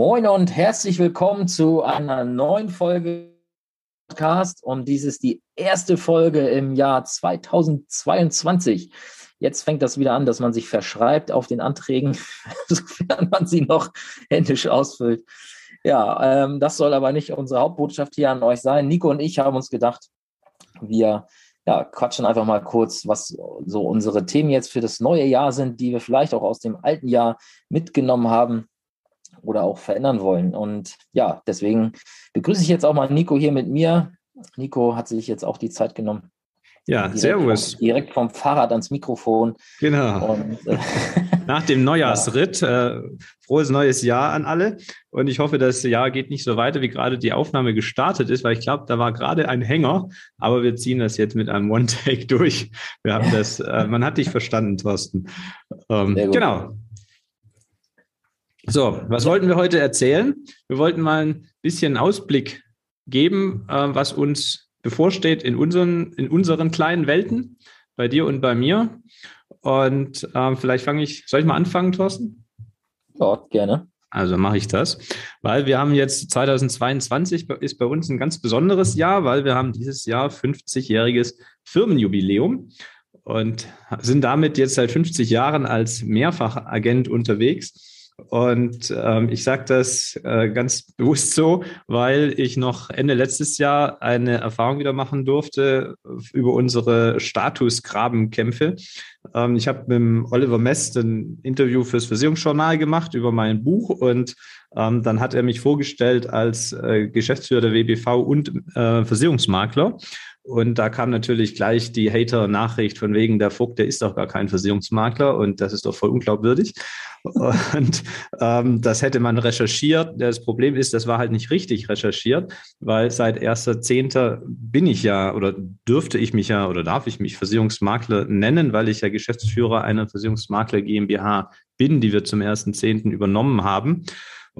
Moin und herzlich willkommen zu einer neuen Folge Podcast. Und dies ist die erste Folge im Jahr 2022. Jetzt fängt das wieder an, dass man sich verschreibt auf den Anträgen, sofern man sie noch händisch ausfüllt. Ja, ähm, das soll aber nicht unsere Hauptbotschaft hier an euch sein. Nico und ich haben uns gedacht, wir ja, quatschen einfach mal kurz, was so unsere Themen jetzt für das neue Jahr sind, die wir vielleicht auch aus dem alten Jahr mitgenommen haben oder auch verändern wollen. Und ja, deswegen begrüße ich jetzt auch mal Nico hier mit mir. Nico hat sich jetzt auch die Zeit genommen. Ja, direkt servus. Vom, direkt vom Fahrrad ans Mikrofon. Genau. Und, äh, Nach dem Neujahrsritt. Ja. Äh, frohes neues Jahr an alle. Und ich hoffe, das Jahr geht nicht so weiter, wie gerade die Aufnahme gestartet ist, weil ich glaube, da war gerade ein Hänger. Aber wir ziehen das jetzt mit einem One-Take durch. Wir haben das, äh, man hat dich verstanden, Thorsten. Ähm, genau. So, was wollten wir heute erzählen? Wir wollten mal ein bisschen Ausblick geben, äh, was uns bevorsteht in unseren, in unseren kleinen Welten, bei dir und bei mir. Und äh, vielleicht fange ich, soll ich mal anfangen, Thorsten? Ja, gerne. Also mache ich das, weil wir haben jetzt 2022 ist bei uns ein ganz besonderes Jahr, weil wir haben dieses Jahr 50-jähriges Firmenjubiläum und sind damit jetzt seit 50 Jahren als Mehrfachagent unterwegs. Und ähm, ich sage das äh, ganz bewusst so, weil ich noch Ende letztes Jahr eine Erfahrung wieder machen durfte über unsere Statusgrabenkämpfe. Ähm, ich habe mit Oliver Mest ein Interview fürs Versicherungsjournal gemacht über mein Buch und ähm, dann hat er mich vorgestellt als äh, Geschäftsführer der WBV und äh, Versicherungsmakler. Und da kam natürlich gleich die Hater-Nachricht von wegen, der Vogt, der ist doch gar kein Versicherungsmakler und das ist doch voll unglaubwürdig. Und ähm, das hätte man recherchiert. Das Problem ist, das war halt nicht richtig recherchiert, weil seit 1.10. bin ich ja oder dürfte ich mich ja oder darf ich mich Versicherungsmakler nennen, weil ich ja Geschäftsführer einer Versicherungsmakler GmbH bin, die wir zum 1.10. übernommen haben.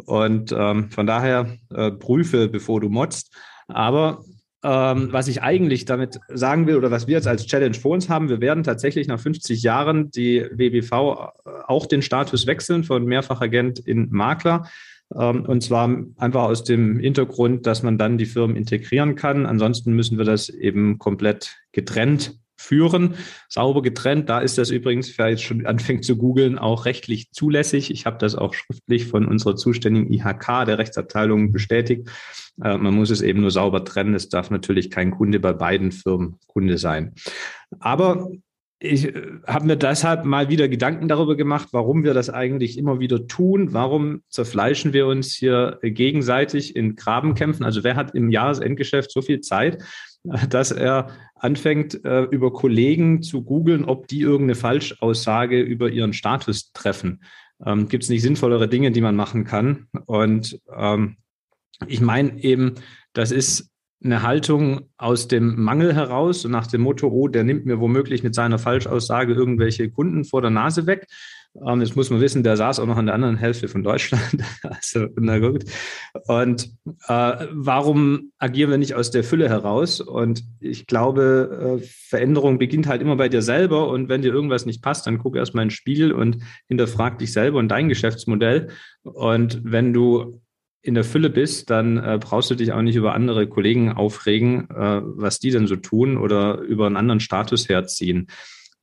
Und ähm, von daher äh, prüfe, bevor du motzt. Aber ähm, was ich eigentlich damit sagen will oder was wir jetzt als Challenge vor uns haben, wir werden tatsächlich nach 50 Jahren die WBV äh, auch den Status wechseln von Mehrfachagent in Makler. Ähm, und zwar einfach aus dem Hintergrund, dass man dann die Firmen integrieren kann. Ansonsten müssen wir das eben komplett getrennt führen, sauber getrennt. Da ist das übrigens, wer jetzt schon anfängt zu googeln, auch rechtlich zulässig. Ich habe das auch schriftlich von unserer zuständigen IHK, der Rechtsabteilung, bestätigt. Äh, man muss es eben nur sauber trennen. Es darf natürlich kein Kunde bei beiden Firmen Kunde sein. Aber ich äh, habe mir deshalb mal wieder Gedanken darüber gemacht, warum wir das eigentlich immer wieder tun. Warum zerfleischen wir uns hier gegenseitig in Grabenkämpfen? Also wer hat im Jahresendgeschäft so viel Zeit, dass er anfängt, äh, über Kollegen zu googeln, ob die irgendeine Falschaussage über ihren Status treffen. Ähm, Gibt es nicht sinnvollere Dinge, die man machen kann? Und ähm, ich meine eben, das ist eine Haltung aus dem Mangel heraus, und nach dem Motto, oh, der nimmt mir womöglich mit seiner Falschaussage irgendwelche Kunden vor der Nase weg. Ähm, jetzt muss man wissen, der saß auch noch in der anderen Hälfte von Deutschland. also, na gut. Und äh, warum agieren wir nicht aus der Fülle heraus? Und ich glaube, äh, Veränderung beginnt halt immer bei dir selber. Und wenn dir irgendwas nicht passt, dann guck erstmal ins Spiegel und hinterfrag dich selber und dein Geschäftsmodell. Und wenn du in der Fülle bist, dann äh, brauchst du dich auch nicht über andere Kollegen aufregen, äh, was die denn so tun oder über einen anderen Status herziehen.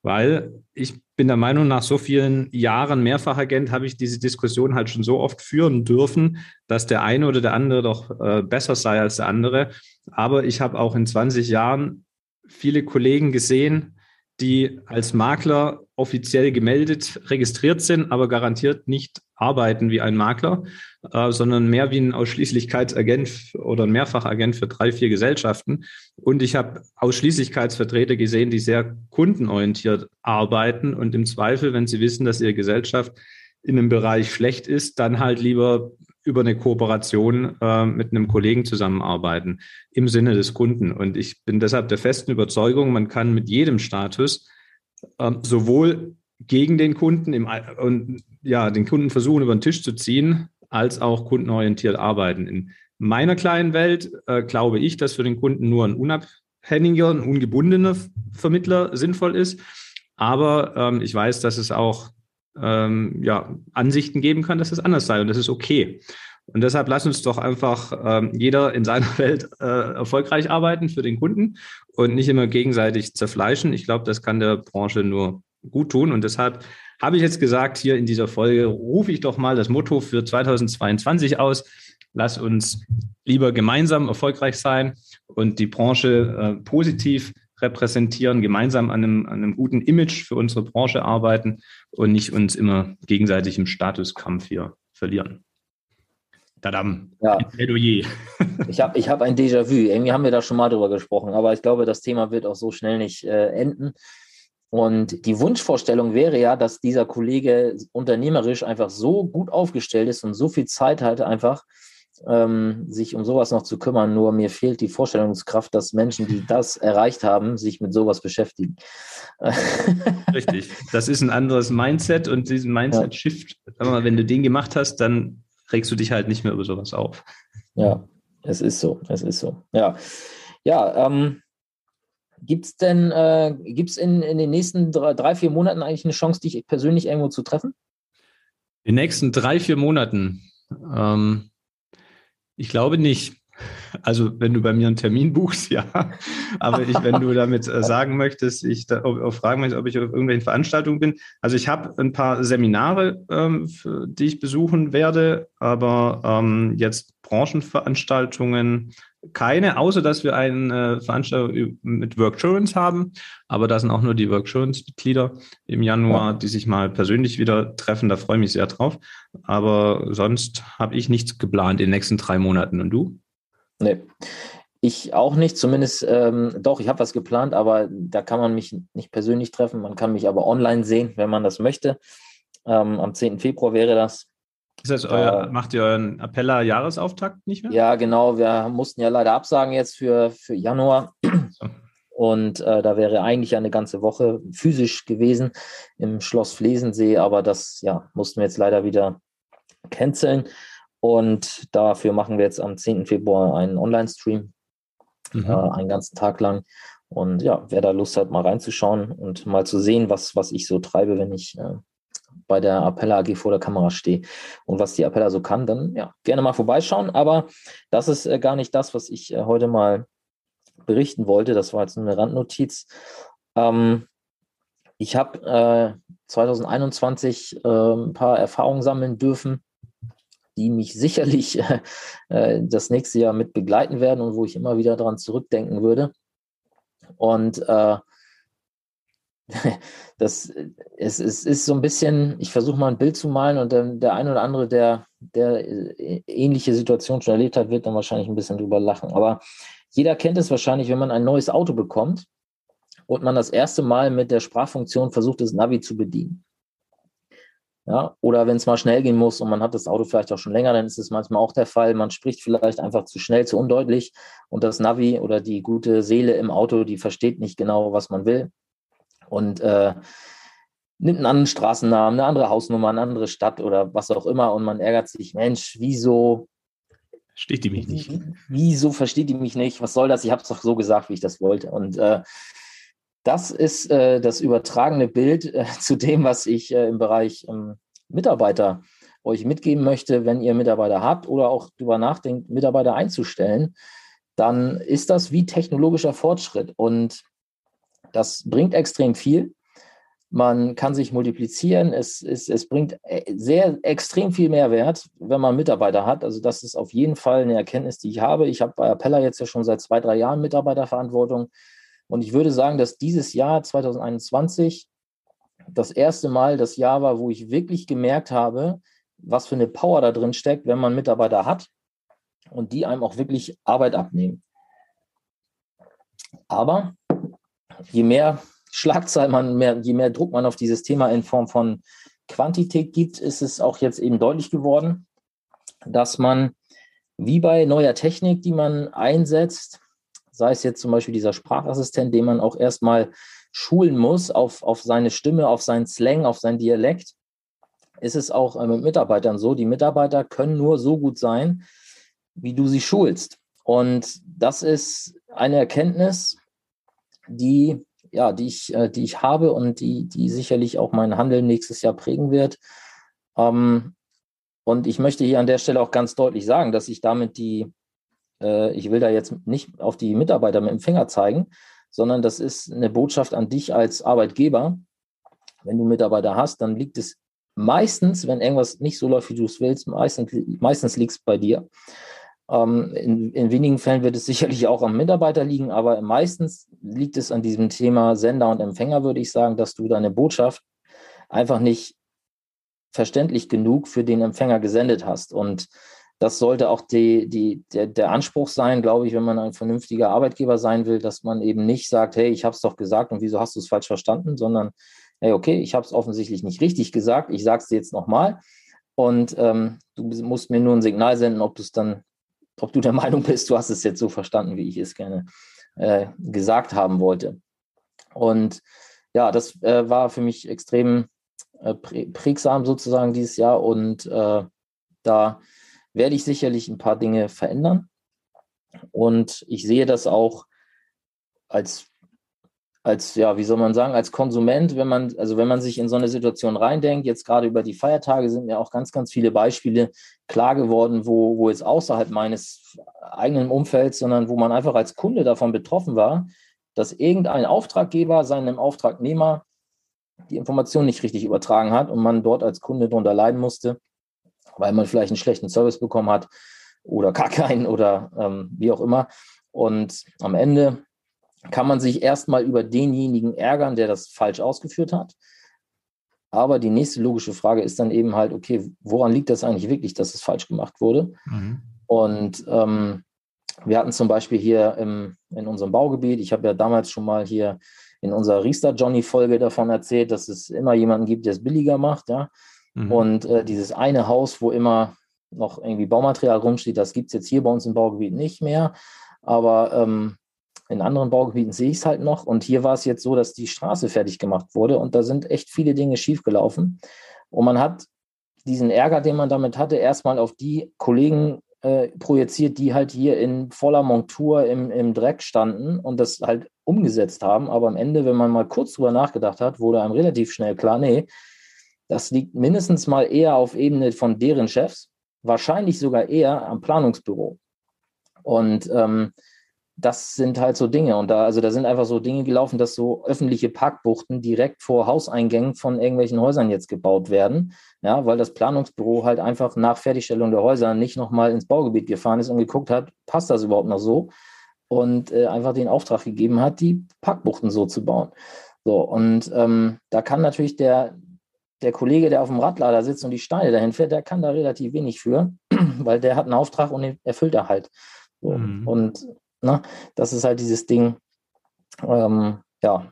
Weil ich bin der Meinung, nach so vielen Jahren Mehrfachagent habe ich diese Diskussion halt schon so oft führen dürfen, dass der eine oder der andere doch äh, besser sei als der andere. Aber ich habe auch in 20 Jahren viele Kollegen gesehen, die als Makler offiziell gemeldet, registriert sind, aber garantiert nicht arbeiten wie ein Makler, äh, sondern mehr wie ein Ausschließlichkeitsagent oder ein Mehrfachagent für drei, vier Gesellschaften. Und ich habe Ausschließlichkeitsvertreter gesehen, die sehr kundenorientiert arbeiten und im Zweifel, wenn sie wissen, dass ihre Gesellschaft in einem Bereich schlecht ist, dann halt lieber über eine Kooperation äh, mit einem Kollegen zusammenarbeiten im Sinne des Kunden. Und ich bin deshalb der festen Überzeugung, man kann mit jedem Status äh, sowohl gegen den Kunden im, und ja, den Kunden versuchen, über den Tisch zu ziehen, als auch kundenorientiert arbeiten. In meiner kleinen Welt äh, glaube ich, dass für den Kunden nur ein unabhängiger, ein ungebundener Vermittler sinnvoll ist. Aber ähm, ich weiß, dass es auch ähm, ja, Ansichten geben kann, dass es anders sei und das ist okay. Und deshalb lass uns doch einfach ähm, jeder in seiner Welt äh, erfolgreich arbeiten für den Kunden und nicht immer gegenseitig zerfleischen. Ich glaube, das kann der Branche nur gut tun. Und deshalb habe ich jetzt gesagt, hier in dieser Folge rufe ich doch mal das Motto für 2022 aus. Lass uns lieber gemeinsam erfolgreich sein und die Branche äh, positiv repräsentieren, gemeinsam an einem, an einem guten Image für unsere Branche arbeiten und nicht uns immer gegenseitig im Statuskampf hier verlieren. Tadam. Ja. Ich habe ich hab ein Déjà-vu. Irgendwie haben wir da schon mal drüber gesprochen, aber ich glaube, das Thema wird auch so schnell nicht äh, enden. Und die Wunschvorstellung wäre ja, dass dieser Kollege unternehmerisch einfach so gut aufgestellt ist und so viel Zeit hat, einfach ähm, sich um sowas noch zu kümmern. Nur mir fehlt die Vorstellungskraft, dass Menschen, die das erreicht haben, sich mit sowas beschäftigen. Richtig. Das ist ein anderes Mindset und diesen Mindset-Shift, wenn du den gemacht hast, dann regst du dich halt nicht mehr über sowas auf. Ja, es ist so. Es ist so. Ja. Ja, ähm, Gibt es denn, äh, gibt es in, in den nächsten drei, drei, vier Monaten eigentlich eine Chance, dich persönlich irgendwo zu treffen? In den nächsten drei, vier Monaten? Ähm, ich glaube nicht. Also wenn du bei mir einen Termin buchst, ja. Aber ich, wenn du damit äh, sagen möchtest, ich da, auch fragen möchtest, ob ich auf irgendwelchen Veranstaltungen bin. Also ich habe ein paar Seminare, ähm, für, die ich besuchen werde, aber ähm, jetzt Branchenveranstaltungen keine, außer dass wir eine Veranstaltung mit Worksurance haben. Aber da sind auch nur die Worksurance-Mitglieder im Januar, ja. die sich mal persönlich wieder treffen. Da freue ich mich sehr drauf. Aber sonst habe ich nichts geplant in den nächsten drei Monaten. Und du? Nee. Ich auch nicht, zumindest ähm, doch, ich habe was geplant, aber da kann man mich nicht persönlich treffen. Man kann mich aber online sehen, wenn man das möchte. Ähm, am 10. Februar wäre das. Ist das euer, äh, macht ihr euren Appella-Jahresauftakt nicht mehr? Ja, genau. Wir mussten ja leider absagen jetzt für, für Januar. So. Und äh, da wäre eigentlich eine ganze Woche physisch gewesen im Schloss Flesensee, aber das ja, mussten wir jetzt leider wieder canceln. Und dafür machen wir jetzt am 10. Februar einen Online-Stream, mhm. äh, einen ganzen Tag lang. Und ja, wer da Lust hat, mal reinzuschauen und mal zu sehen, was, was ich so treibe, wenn ich äh, bei der Appella AG vor der Kamera stehe und was die Appella so kann, dann ja, gerne mal vorbeischauen. Aber das ist äh, gar nicht das, was ich äh, heute mal berichten wollte. Das war jetzt eine Randnotiz. Ähm, ich habe äh, 2021 äh, ein paar Erfahrungen sammeln dürfen, die mich sicherlich äh, das nächste Jahr mit begleiten werden und wo ich immer wieder daran zurückdenken würde. Und äh, das es, es ist so ein bisschen, ich versuche mal ein Bild zu malen und dann der eine oder andere, der, der äh, ähnliche Situation schon erlebt hat, wird dann wahrscheinlich ein bisschen drüber lachen. Aber jeder kennt es wahrscheinlich, wenn man ein neues Auto bekommt und man das erste Mal mit der Sprachfunktion versucht, das Navi zu bedienen. Ja, oder wenn es mal schnell gehen muss und man hat das Auto vielleicht auch schon länger, dann ist es manchmal auch der Fall. Man spricht vielleicht einfach zu schnell, zu undeutlich und das Navi oder die gute Seele im Auto, die versteht nicht genau, was man will und äh, nimmt einen anderen Straßennamen, eine andere Hausnummer, eine andere Stadt oder was auch immer und man ärgert sich, Mensch, wieso Versteht die mich nicht? Wieso versteht die mich nicht? Was soll das? Ich habe es doch so gesagt, wie ich das wollte. Und äh, das ist äh, das übertragene Bild äh, zu dem, was ich äh, im Bereich ähm, Mitarbeiter euch mitgeben möchte. Wenn ihr Mitarbeiter habt oder auch darüber nachdenkt, Mitarbeiter einzustellen, dann ist das wie technologischer Fortschritt. Und das bringt extrem viel. Man kann sich multiplizieren. Es, es, es bringt äh, sehr extrem viel Mehrwert, wenn man Mitarbeiter hat. Also das ist auf jeden Fall eine Erkenntnis, die ich habe. Ich habe bei Appella jetzt ja schon seit zwei, drei Jahren Mitarbeiterverantwortung. Und ich würde sagen, dass dieses Jahr 2021 das erste Mal das Jahr war, wo ich wirklich gemerkt habe, was für eine Power da drin steckt, wenn man Mitarbeiter hat und die einem auch wirklich Arbeit abnehmen. Aber je mehr Schlagzeilen man, mehr, je mehr Druck man auf dieses Thema in Form von Quantität gibt, ist es auch jetzt eben deutlich geworden, dass man wie bei neuer Technik, die man einsetzt, sei es jetzt zum Beispiel dieser Sprachassistent, den man auch erstmal schulen muss auf, auf seine Stimme, auf seinen Slang, auf sein Dialekt, ist es auch äh, mit Mitarbeitern so. Die Mitarbeiter können nur so gut sein, wie du sie schulst. Und das ist eine Erkenntnis, die, ja, die ich, äh, die ich habe und die, die sicherlich auch mein Handeln nächstes Jahr prägen wird. Ähm, Und ich möchte hier an der Stelle auch ganz deutlich sagen, dass ich damit die, äh, ich will da jetzt nicht auf die Mitarbeiter mit dem Finger zeigen, sondern das ist eine Botschaft an dich als Arbeitgeber. Wenn du Mitarbeiter hast, dann liegt es meistens, wenn irgendwas nicht so läuft, wie du es willst, meistens, meistens liegt es bei dir. Ähm, in, in, wenigen Fällen wird es sicherlich auch am Mitarbeiter liegen, aber meistens liegt es an diesem Thema Sender und Empfänger, würde ich sagen, dass du deine Botschaft einfach nicht verständlich genug für den Empfänger gesendet hast. Und das sollte auch die, die, der, der Anspruch sein, glaube ich, wenn man ein vernünftiger Arbeitgeber sein will, dass man eben nicht sagt, hey, ich habe es doch gesagt und wieso hast du es falsch verstanden, sondern hey, okay, ich habe es offensichtlich nicht richtig gesagt, ich sage es dir jetzt nochmal und ähm, du musst mir nur ein Signal senden, ob du es dann ob du der Meinung bist, du hast es jetzt so verstanden, wie ich es gerne äh, gesagt haben wollte. Und ja, das äh, war für mich extrem äh, prägsam sozusagen dieses Jahr und äh, da werde ich sicherlich ein paar Dinge verändern. Und ich sehe das auch als als, ja, wie soll man sagen, als Konsument, wenn man, also wenn man sich in so eine Situation reindenkt, jetzt gerade über die Feiertage sind mir auch ganz, ganz viele Beispiele klar geworden, wo, wo jetzt außerhalb meines eigenen Umfelds, sondern wo man einfach als Kunde davon betroffen war, dass irgendein Auftraggeber seinem Auftragnehmer die Information nicht richtig übertragen hat und man dort als Kunde darunter leiden musste, weil man vielleicht einen schlechten Service bekommen hat oder gar keinen oder ähm, wie auch immer. Und am Ende kann man sich erstmal über denjenigen ärgern, der das falsch ausgeführt hat. Aber die nächste logische Frage ist dann eben halt, okay, woran liegt das eigentlich wirklich, dass es falsch gemacht wurde? Mhm. Und ähm, wir hatten zum Beispiel hier im, in unserem Baugebiet, ich habe ja damals schon mal hier in unserer Riester Johnny Folge davon erzählt, dass es immer jemanden gibt, der es billiger macht, ja. Mhm. Und äh, dieses eine Haus, wo immer noch irgendwie Baumaterial rumsteht, das gibt es jetzt hier bei uns im Baugebiet nicht mehr. Aber ähm, in anderen Baugebieten sehe ich es halt noch. Und hier war es jetzt so, dass die Straße fertig gemacht wurde und da sind echt viele Dinge schiefgelaufen. Und man hat diesen Ärger, den man damit hatte, erstmal auf die Kollegen äh, projiziert, die halt hier in voller Montur im, im Dreck standen und das halt umgesetzt haben. Aber am Ende, wenn man mal kurz drüber nachgedacht hat, wurde einem relativ schnell klar, nee, das liegt mindestens mal eher auf Ebene von deren Chefs, wahrscheinlich sogar eher am Planungsbüro. Und ähm, das sind halt so Dinge. Und da, also da sind einfach so Dinge gelaufen, dass so öffentliche Parkbuchten direkt vor Hauseingängen von irgendwelchen Häusern jetzt gebaut werden. Ja, weil das Planungsbüro halt einfach nach Fertigstellung der Häuser nicht nochmal ins Baugebiet gefahren ist und geguckt hat, passt das überhaupt noch so? Und äh, einfach den Auftrag gegeben hat, die Parkbuchten so zu bauen. So, und ähm, da kann natürlich der, der Kollege, der auf dem Radlader sitzt und die Steine dahin fährt, der kann da relativ wenig für, weil der hat einen Auftrag und den erfüllt er halt. So. Mhm. Und Ne? Das ist halt dieses Ding, ähm, ja,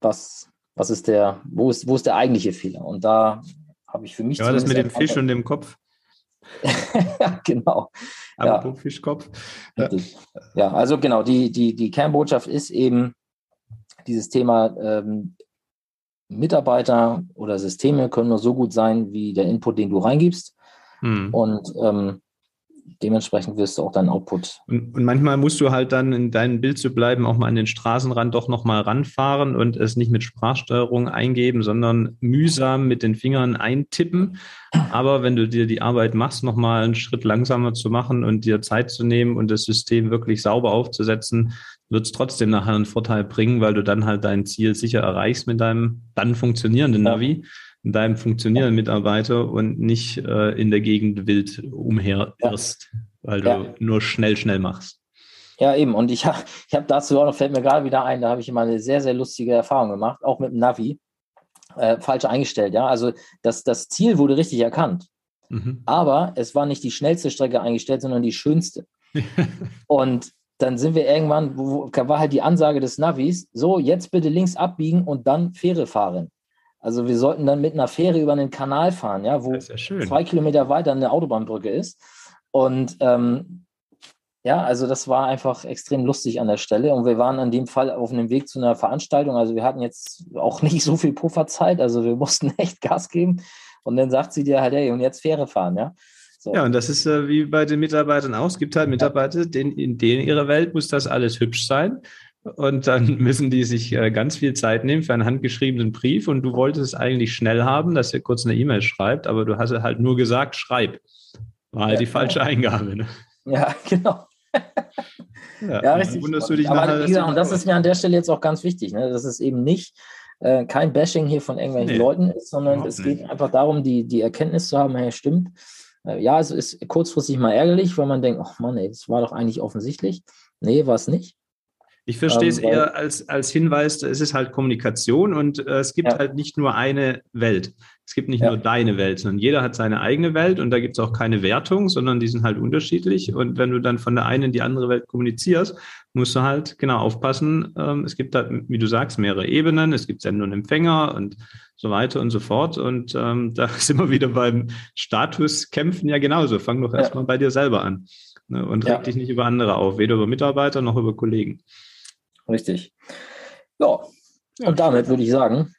was, was ist der, wo ist, wo ist der eigentliche Fehler? Und da habe ich für mich. Ja, das mit dem Fisch und dem Kopf. genau. Aber ja. Fischkopf. Ja. ja, also genau, die, die, die Kernbotschaft ist eben dieses Thema ähm, Mitarbeiter oder Systeme können nur so gut sein, wie der Input, den du reingibst. Hm. Und ähm, dementsprechend wirst du auch deinen Output. Und, und, manchmal musst du halt dann in deinem Bild zu bleiben, auch mal an den Straßenrand doch nochmal ranfahren und es nicht mit Sprachsteuerung eingeben, sondern mühsam mit den Fingern eintippen. Aber wenn du dir die Arbeit machst, nochmal einen Schritt langsamer zu machen und dir Zeit zu nehmen und das System wirklich sauber aufzusetzen, wird es trotzdem nachher einen Vorteil bringen, weil du dann halt dein Ziel sicher erreichst mit deinem dann funktionierenden Navi. In deinem funktionierenden Mitarbeiter und nicht äh, in der Gegend wild umherirrst, weil du ja. nur schnell, schnell machst. Ja, eben. Und ich habe ich hab dazu auch noch, fällt mir gerade wieder ein, da habe ich immer eine sehr, sehr lustige Erfahrung gemacht, auch mit dem Navi. Äh, falsch eingestellt, ja. Also das, das Ziel wurde richtig erkannt. Mhm. Aber es war nicht die schnellste Strecke eingestellt, sondern die schönste. und dann sind wir irgendwann, wo, war halt die Ansage des Navis, so, jetzt bitte links abbiegen und dann Fähre fahren. Also wir sollten dann mit einer Fähre über einen Kanal fahren, ja, wo ja zwei Kilometer weiter eine Autobahnbrücke ist. Und ähm, ja, also das war einfach extrem lustig an der Stelle. Und wir waren an dem Fall auf einem Weg zu einer Veranstaltung. Also wir hatten jetzt auch nicht so viel Pufferzeit. Also wir mussten echt Gas geben. Und dann sagt sie dir halt, hey, und jetzt Fähre fahren, ja. So. Ja, und das ist äh, wie bei den Mitarbeitern auch. Es gibt halt Mitarbeiter, denen, in denen ihrer Welt muss das alles hübsch sein. Und dann müssen die sich äh, ganz viel Zeit nehmen für einen handgeschriebenen Brief und du wolltest es eigentlich schnell haben, dass er kurz eine E-Mail schreibt, aber du hast halt nur gesagt, schreib. War halt ja, die falsche genau. Eingabe. Ne? Ja, genau. ja, ja richtig. Wunderst du dich aber nachher, ja, und das ist mir an der Stelle jetzt auch ganz wichtig, ne? dass es eben nicht äh, kein Bashing hier von irgendwelchen nee, Leuten ist, sondern es geht nicht. einfach darum, die, die Erkenntnis zu haben, hey, stimmt. Äh, ja, es ist kurzfristig mal ärgerlich, weil man denkt, ach Mann, ey, das war doch eigentlich offensichtlich. Nee, war es nicht. Ich verstehe es ähm, eher als, als Hinweis, es ist halt Kommunikation und äh, es gibt ja. halt nicht nur eine Welt. Es gibt nicht ja. nur deine Welt, sondern jeder hat seine eigene Welt und da gibt es auch keine Wertung, sondern die sind halt unterschiedlich. Und wenn du dann von der einen in die andere Welt kommunizierst, musst du halt genau aufpassen. Ähm, es gibt halt, wie du sagst, mehrere Ebenen. Es gibt Sender und Empfänger und so weiter und so fort. Und ähm, da sind wir wieder beim Statuskämpfen ja genauso. Fang doch erstmal ja. bei dir selber an ne? und reg dich nicht über andere auf, weder über Mitarbeiter noch über Kollegen. Richtig. Ja, ja und damit würde ich sagen,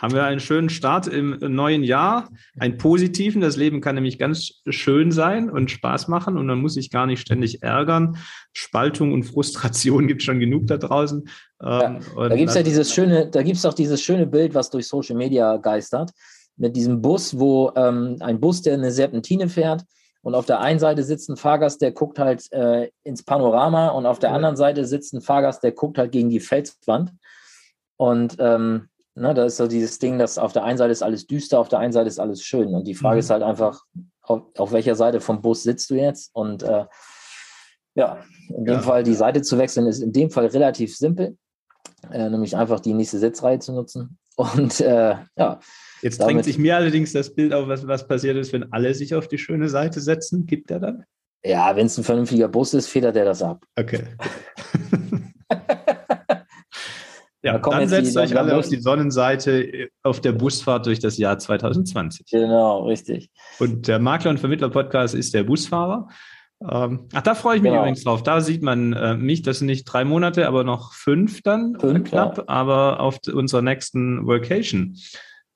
haben wir einen schönen Start im neuen Jahr, einen positiven. Das Leben kann nämlich ganz schön sein und Spaß machen und man muss sich gar nicht ständig ärgern. Spaltung und Frustration gibt es schon genug da draußen. Ja, ähm, da gibt es ja dieses schöne, da gibt es auch dieses schöne Bild, was durch Social Media geistert, mit diesem Bus, wo ähm, ein Bus, der eine Serpentine fährt, und auf der einen Seite sitzt ein Fahrgast, der guckt halt äh, ins Panorama und auf der ja. anderen Seite sitzt ein Fahrgast, der guckt halt gegen die Felswand. Und ähm, ne, da ist so dieses Ding, dass auf der einen Seite ist alles düster, auf der einen Seite ist alles schön. Und die Frage mhm. ist halt einfach, auf, auf, welcher Seite vom Bus sitzt du jetzt? Und äh, ja, in dem ja. Fall die Seite zu wechseln, ist in dem Fall relativ simpel, äh, nämlich einfach die nächste Sitzreihe zu nutzen. Und äh, ja, Jetzt drängt sich mir allerdings das Bild auf, was, was passiert ist, wenn alle sich auf die schöne Seite setzen. Gibt er dann? Ja, wenn es ein vernünftiger Bus ist, federt er das ab. Okay. ja, da dann setzt euch alle auf die Sonnenseite auf der Busfahrt durch das Jahr 2020. Genau, richtig. Und der Makler- und Vermittler-Podcast ist der Busfahrer. Ähm, ach, da freue ich mich genau. übrigens drauf. Da sieht man äh, mich, das sind nicht drei Monate, aber noch fünf dann fünf, knapp, ja. aber auf unserer nächsten Vacation.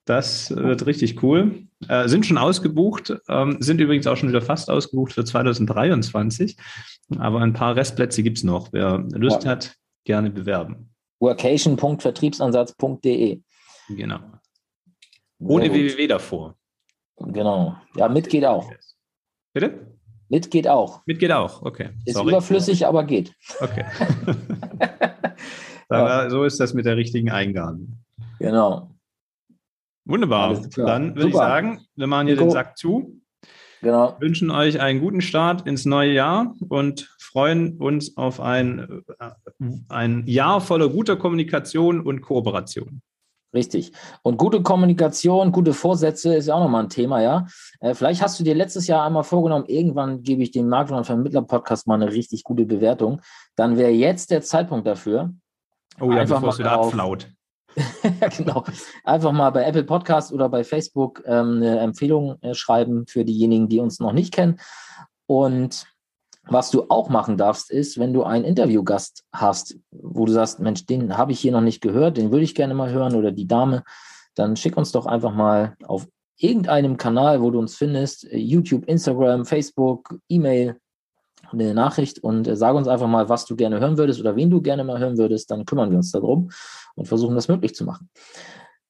Das wird richtig cool. Äh, sind schon ausgebucht, ähm, sind übrigens auch schon wieder fast ausgebucht für 2023. Aber ein paar Restplätze gibt es noch. Wer Lust ja. hat, gerne bewerben. Workation.vertriebsansatz.de. Genau. Ohne www davor. Genau. Ja, mit geht auch. Bitte? Mit geht auch. Mit geht auch, okay. Ist Sorry. überflüssig, aber geht. Okay. ja. So ist das mit der richtigen Eingabe. Genau. Wunderbar. Dann würde ich sagen, wir machen hier Nico. den Sack zu. Genau. Wünschen euch einen guten Start ins neue Jahr und freuen uns auf ein, äh, ein Jahr voller guter Kommunikation und Kooperation. Richtig. Und gute Kommunikation, gute Vorsätze ist ja auch nochmal ein Thema, ja. Äh, vielleicht hast du dir letztes Jahr einmal vorgenommen, irgendwann gebe ich dem Makler- und Vermittler-Podcast mal eine richtig gute Bewertung. Dann wäre jetzt der Zeitpunkt dafür. Oh ja, bevor es wieder abflaut. genau. Einfach mal bei Apple Podcast oder bei Facebook ähm, eine Empfehlung äh, schreiben für diejenigen, die uns noch nicht kennen. Und was du auch machen darfst, ist, wenn du einen Interviewgast hast, wo du sagst, Mensch, den habe ich hier noch nicht gehört, den würde ich gerne mal hören oder die Dame, dann schick uns doch einfach mal auf irgendeinem Kanal, wo du uns findest, YouTube, Instagram, Facebook, E-Mail, eine Nachricht und äh, sag uns einfach mal, was du gerne hören würdest oder wen du gerne mal hören würdest, dann kümmern wir uns darum und versuchen das möglich zu machen.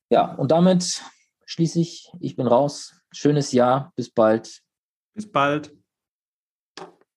Ja, und damit schließe ich, ich bin raus. Schönes Jahr, bis bald. Bis bald.